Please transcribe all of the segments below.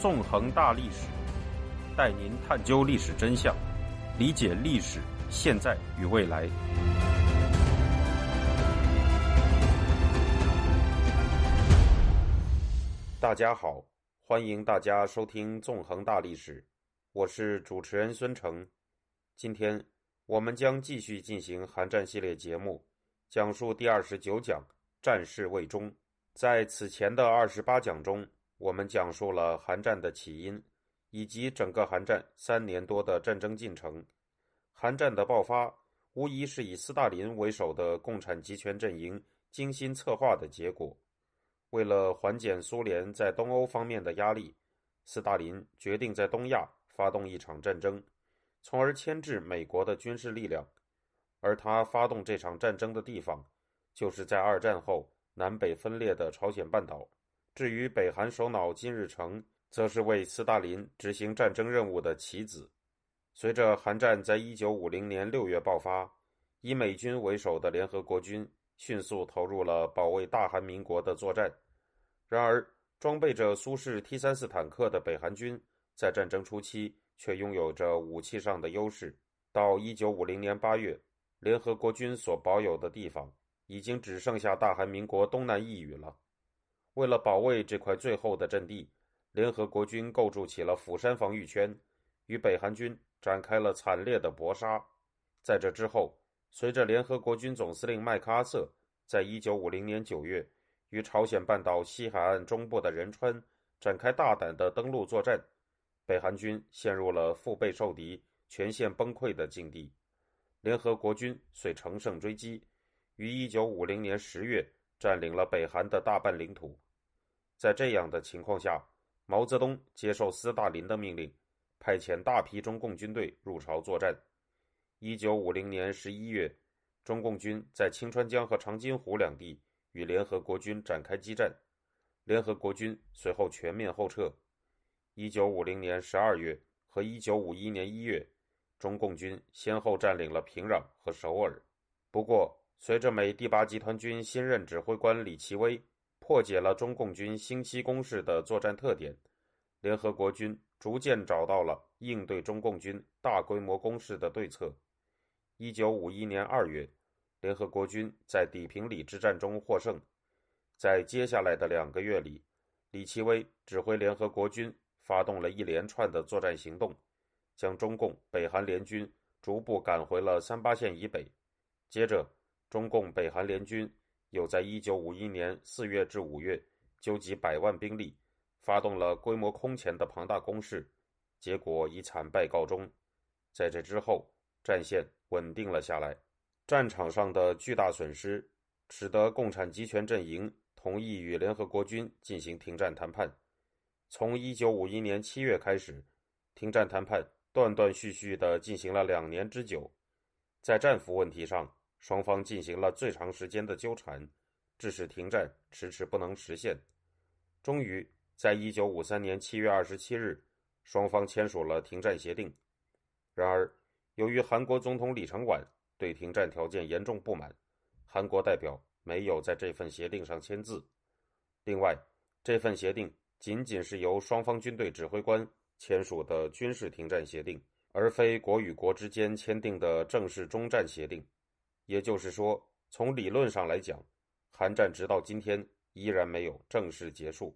纵横大历史，带您探究历史真相，理解历史现在与未来。大家好，欢迎大家收听《纵横大历史》，我是主持人孙成。今天我们将继续进行韩战系列节目，讲述第二十九讲“战事未终”。在此前的二十八讲中，我们讲述了韩战的起因，以及整个韩战三年多的战争进程。韩战的爆发无疑是以斯大林为首的共产集权阵营精心策划的结果。为了缓解苏联在东欧方面的压力，斯大林决定在东亚发动一场战争，从而牵制美国的军事力量。而他发动这场战争的地方，就是在二战后。南北分裂的朝鲜半岛，至于北韩首脑金日成，则是为斯大林执行战争任务的棋子。随着韩战在一九五零年六月爆发，以美军为首的联合国军迅速投入了保卫大韩民国的作战。然而，装备着苏式 T 三四坦克的北韩军，在战争初期却拥有着武器上的优势。到一九五零年八月，联合国军所保有的地方。已经只剩下大韩民国东南一隅了。为了保卫这块最后的阵地，联合国军构筑起了釜山防御圈，与北韩军展开了惨烈的搏杀。在这之后，随着联合国军总司令麦克阿瑟在一九五零年九月与朝鲜半岛西海岸中部的仁川展开大胆的登陆作战，北韩军陷入了腹背受敌、全线崩溃的境地。联合国军遂乘胜追击。于一九五零年十月占领了北韩的大半领土。在这样的情况下，毛泽东接受斯大林的命令，派遣大批中共军队入朝作战。一九五零年十一月，中共军在清川江和长津湖两地与联合国军展开激战，联合国军随后全面后撤。一九五零年十二月和一九五一年一月，中共军先后占领了平壤和首尔。不过，随着美第八集团军新任指挥官李奇微破解了中共军星期攻势的作战特点，联合国军逐渐找到了应对中共军大规模攻势的对策。一九五一年二月，联合国军在底平里之战中获胜。在接下来的两个月里，李奇微指挥联合国军发动了一连串的作战行动，将中共北韩联军逐步赶回了三八线以北。接着，中共北韩联军又在1951年4月至5月纠集百万兵力，发动了规模空前的庞大攻势，结果以惨败告终。在这之后，战线稳定了下来。战场上的巨大损失，使得共产集权阵营同意与联合国军进行停战谈判。从1951年7月开始，停战谈判断断续续地进行了两年之久。在战俘问题上，双方进行了最长时间的纠缠，致使停战迟迟不能实现。终于，在一九五三年七月二十七日，双方签署了停战协定。然而，由于韩国总统李承晚对停战条件严重不满，韩国代表没有在这份协定上签字。另外，这份协定仅仅是由双方军队指挥官签署的军事停战协定，而非国与国之间签订的正式中战协定。也就是说，从理论上来讲，韩战直到今天依然没有正式结束。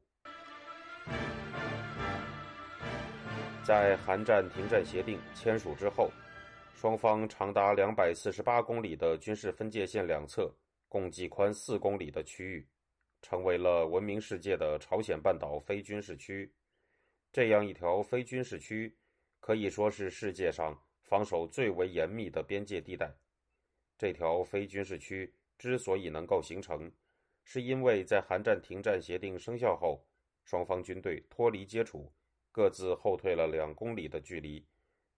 在韩战停战协定签署之后，双方长达两百四十八公里的军事分界线两侧，共计宽四公里的区域，成为了闻名世界的朝鲜半岛非军事区。这样一条非军事区，可以说是世界上防守最为严密的边界地带。这条非军事区之所以能够形成，是因为在韩战停战协定生效后，双方军队脱离接触，各自后退了两公里的距离。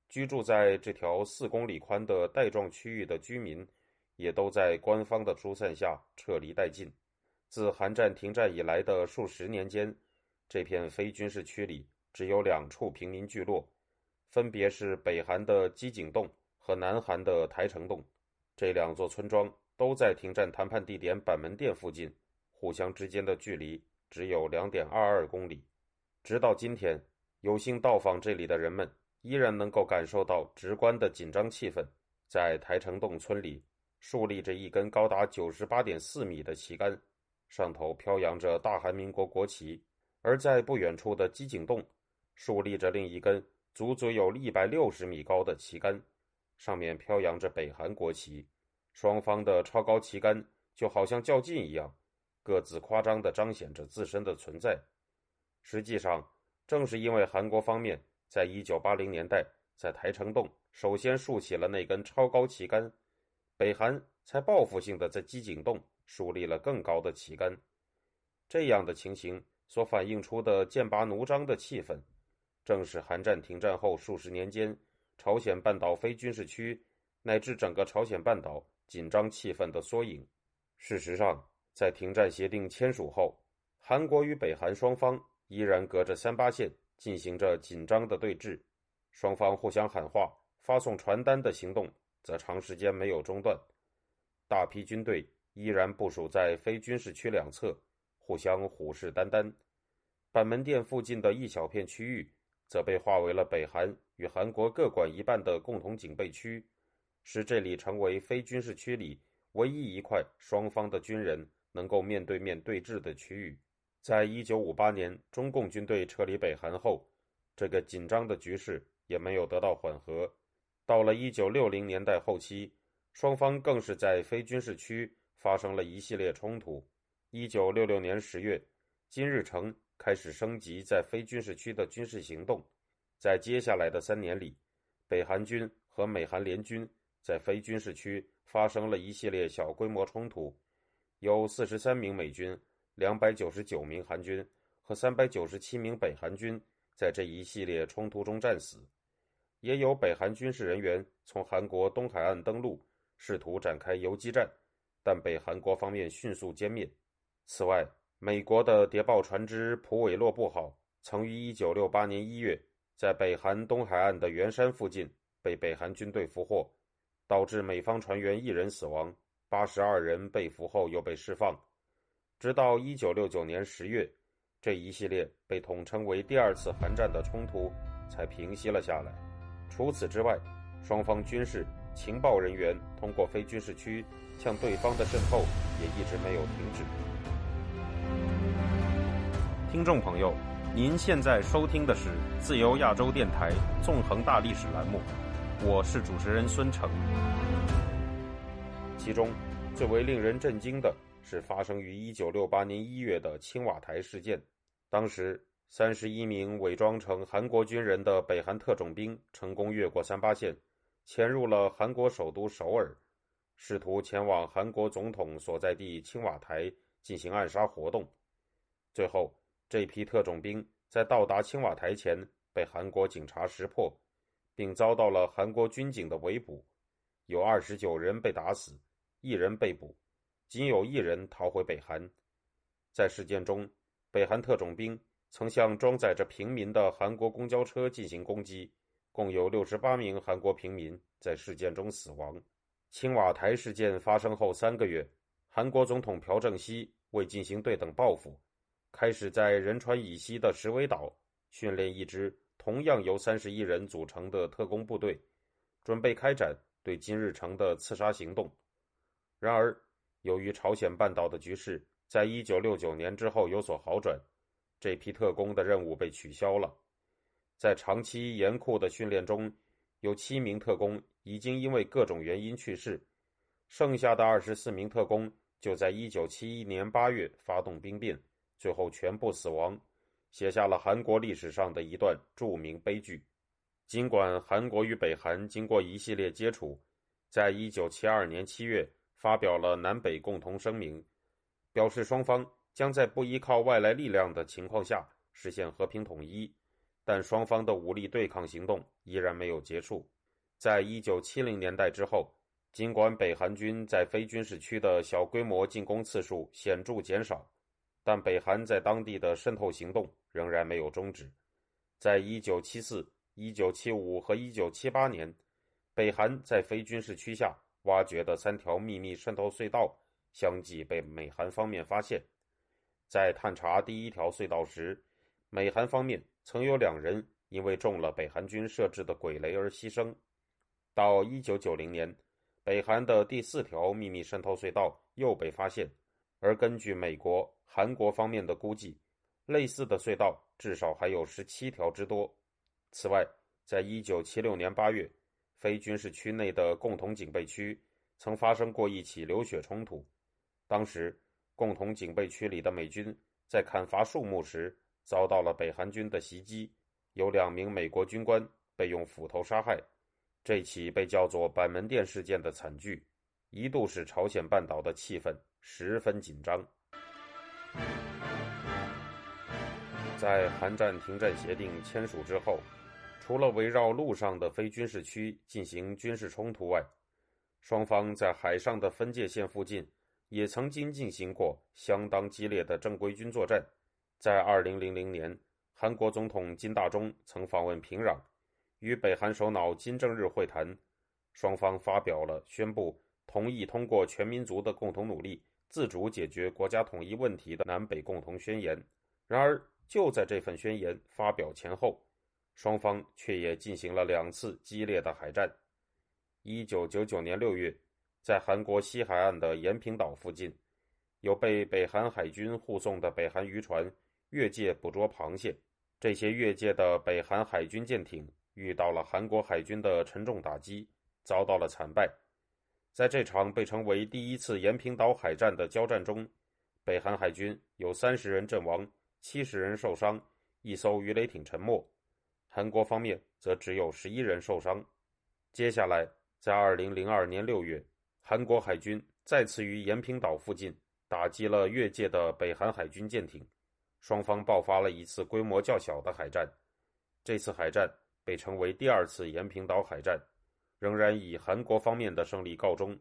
居住在这条四公里宽的带状区域的居民，也都在官方的疏散下撤离殆尽。自韩战停战以来的数十年间，这片非军事区里只有两处平民聚落，分别是北韩的基井洞和南韩的台城洞。这两座村庄都在停战谈判地点板门店附近，互相之间的距离只有两点二二公里。直到今天，有幸到访这里的人们依然能够感受到直观的紧张气氛。在台城洞村里，竖立着一根高达九十八点四米的旗杆，上头飘扬着大韩民国国旗；而在不远处的机井洞，竖立着另一根足足有一百六十米高的旗杆，上面飘扬着北韩国旗。双方的超高旗杆就好像较劲一样，各自夸张地彰显着自身的存在。实际上，正是因为韩国方面在一九八零年代在台城洞。首先竖起了那根超高旗杆，北韩才报复性的在机井洞树立了更高的旗杆。这样的情形所反映出的剑拔弩张的气氛，正是韩战停战后数十年间朝鲜半岛非军事区乃至整个朝鲜半岛紧张气氛的缩影。事实上，在停战协定签署后，韩国与北韩双方依然隔着三八线进行着紧张的对峙，双方互相喊话。发送传单的行动则长时间没有中断，大批军队依然部署在非军事区两侧，互相虎视眈眈。板门店附近的一小片区域则被划为了北韩与韩国各管一半的共同警备区，使这里成为非军事区里唯一一块双方的军人能够面对面对峙的区域。在一九五八年中共军队撤离北韩后，这个紧张的局势也没有得到缓和。到了一九六零年代后期，双方更是在非军事区发生了一系列冲突。一九六六年十月，金日成开始升级在非军事区的军事行动。在接下来的三年里，北韩军和美韩联军在非军事区发生了一系列小规模冲突，有四十三名美军、两百九十九名韩军和三百九十七名北韩军在这一系列冲突中战死。也有北韩军事人员从韩国东海岸登陆，试图展开游击战，但被韩国方面迅速歼灭。此外，美国的谍报船只“普韦洛布号”曾于1968年1月在北韩东海岸的元山附近被北韩军队俘获，导致美方船员一人死亡，82人被俘后又被释放。直到1969年10月，这一系列被统称为“第二次韩战”的冲突才平息了下来。除此之外，双方军事情报人员通过非军事区向对方的渗透也一直没有停止。听众朋友，您现在收听的是自由亚洲电台纵横大历史栏目，我是主持人孙成。其中最为令人震惊的是发生于1968年1月的青瓦台事件，当时。三十一名伪装成韩国军人的北韩特种兵成功越过三八线，潜入了韩国首都首尔，试图前往韩国总统所在地青瓦台进行暗杀活动。最后，这批特种兵在到达青瓦台前被韩国警察识破，并遭到了韩国军警的围捕，有二十九人被打死，一人被捕，仅有一人逃回北韩。在事件中，北韩特种兵。曾向装载着平民的韩国公交车进行攻击，共有六十八名韩国平民在事件中死亡。青瓦台事件发生后三个月，韩国总统朴正熙为进行对等报复，开始在仁川以西的石尾岛训练一支同样由三十一人组成的特工部队，准备开展对金日成的刺杀行动。然而，由于朝鲜半岛的局势在一九六九年之后有所好转。这批特工的任务被取消了，在长期严酷的训练中，有七名特工已经因为各种原因去世，剩下的二十四名特工就在一九七一年八月发动兵变，最后全部死亡，写下了韩国历史上的一段著名悲剧。尽管韩国与北韩经过一系列接触，在一九七二年七月发表了南北共同声明，表示双方。将在不依靠外来力量的情况下实现和平统一，但双方的武力对抗行动依然没有结束。在一九七零年代之后，尽管北韩军在非军事区的小规模进攻次数显著减少，但北韩在当地的渗透行动仍然没有终止。在一九七四、一九七五和一九七八年，北韩在非军事区下挖掘的三条秘密渗透隧道相继被美韩方面发现。在探查第一条隧道时，美韩方面曾有两人因为中了北韩军设置的鬼雷而牺牲。到1990年，北韩的第四条秘密渗透隧道又被发现，而根据美国、韩国方面的估计，类似的隧道至少还有十七条之多。此外，在1976年8月，非军事区内的共同警备区曾发生过一起流血冲突，当时共同警备区里的美军在砍伐树木时。遭到了北韩军的袭击，有两名美国军官被用斧头杀害。这起被叫做“板门店事件”的惨剧，一度使朝鲜半岛的气氛十分紧张。在韩战停战协定签署之后，除了围绕陆上的非军事区进行军事冲突外，双方在海上的分界线附近也曾经进行过相当激烈的正规军作战。在二零零零年，韩国总统金大中曾访问平壤，与北韩首脑金正日会谈，双方发表了宣布同意通过全民族的共同努力，自主解决国家统一问题的南北共同宣言。然而，就在这份宣言发表前后，双方却也进行了两次激烈的海战。一九九九年六月，在韩国西海岸的延坪岛附近，有被北韩海军护送的北韩渔船。越界捕捉螃蟹，这些越界的北韩海军舰艇遇到了韩国海军的沉重打击，遭到了惨败。在这场被称为第一次延坪岛海战的交战中，北韩海军有三十人阵亡，七十人受伤，一艘鱼雷艇沉没。韩国方面则只有十一人受伤。接下来，在二零零二年六月，韩国海军再次于延坪岛附近打击了越界的北韩海军舰艇。双方爆发了一次规模较小的海战，这次海战被称为第二次延坪岛海战，仍然以韩国方面的胜利告终。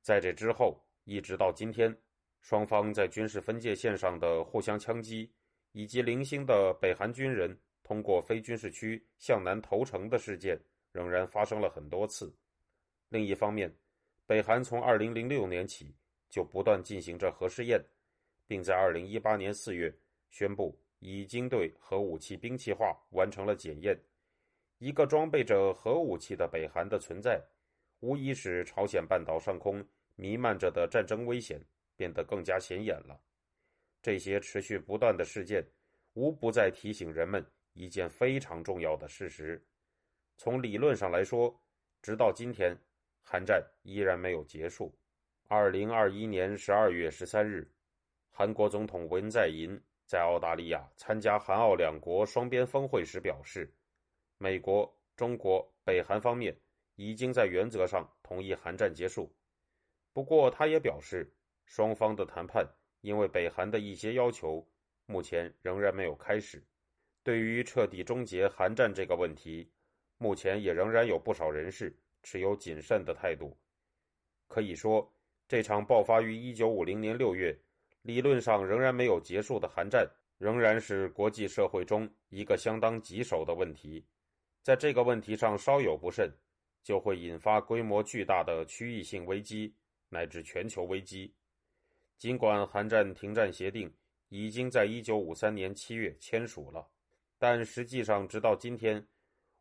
在这之后，一直到今天，双方在军事分界线上的互相枪击，以及零星的北韩军人通过非军事区向南投诚的事件，仍然发生了很多次。另一方面，北韩从2006年起就不断进行着核试验，并在2018年4月。宣布已经对核武器兵器化完成了检验。一个装备着核武器的北韩的存在，无疑使朝鲜半岛上空弥漫着的战争危险变得更加显眼了。这些持续不断的事件，无不在提醒人们一件非常重要的事实：从理论上来说，直到今天，韩战依然没有结束。二零二一年十二月十三日，韩国总统文在寅。在澳大利亚参加韩澳两国双边峰会时表示，美国、中国、北韩方面已经在原则上同意韩战结束。不过，他也表示，双方的谈判因为北韩的一些要求，目前仍然没有开始。对于彻底终结韩战这个问题，目前也仍然有不少人士持有谨慎的态度。可以说，这场爆发于1950年6月。理论上仍然没有结束的韩战，仍然是国际社会中一个相当棘手的问题。在这个问题上稍有不慎，就会引发规模巨大的区域性危机乃至全球危机。尽管韩战停战协定已经在1953年7月签署了，但实际上直到今天，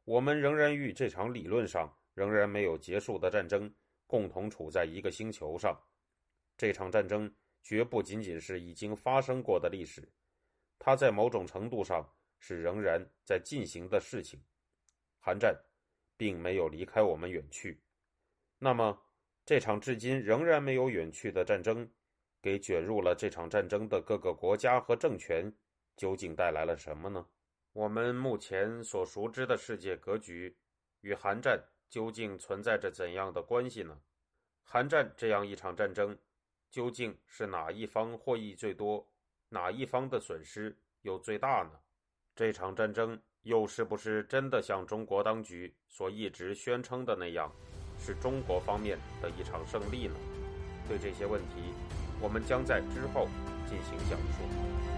我们仍然与这场理论上仍然没有结束的战争共同处在一个星球上。这场战争。绝不仅仅是已经发生过的历史，它在某种程度上是仍然在进行的事情。韩战并没有离开我们远去。那么，这场至今仍然没有远去的战争，给卷入了这场战争的各个国家和政权，究竟带来了什么呢？我们目前所熟知的世界格局与韩战究竟存在着怎样的关系呢？韩战这样一场战争。究竟是哪一方获益最多，哪一方的损失又最大呢？这场战争又是不是真的像中国当局所一直宣称的那样，是中国方面的一场胜利呢？对这些问题，我们将在之后进行讲述。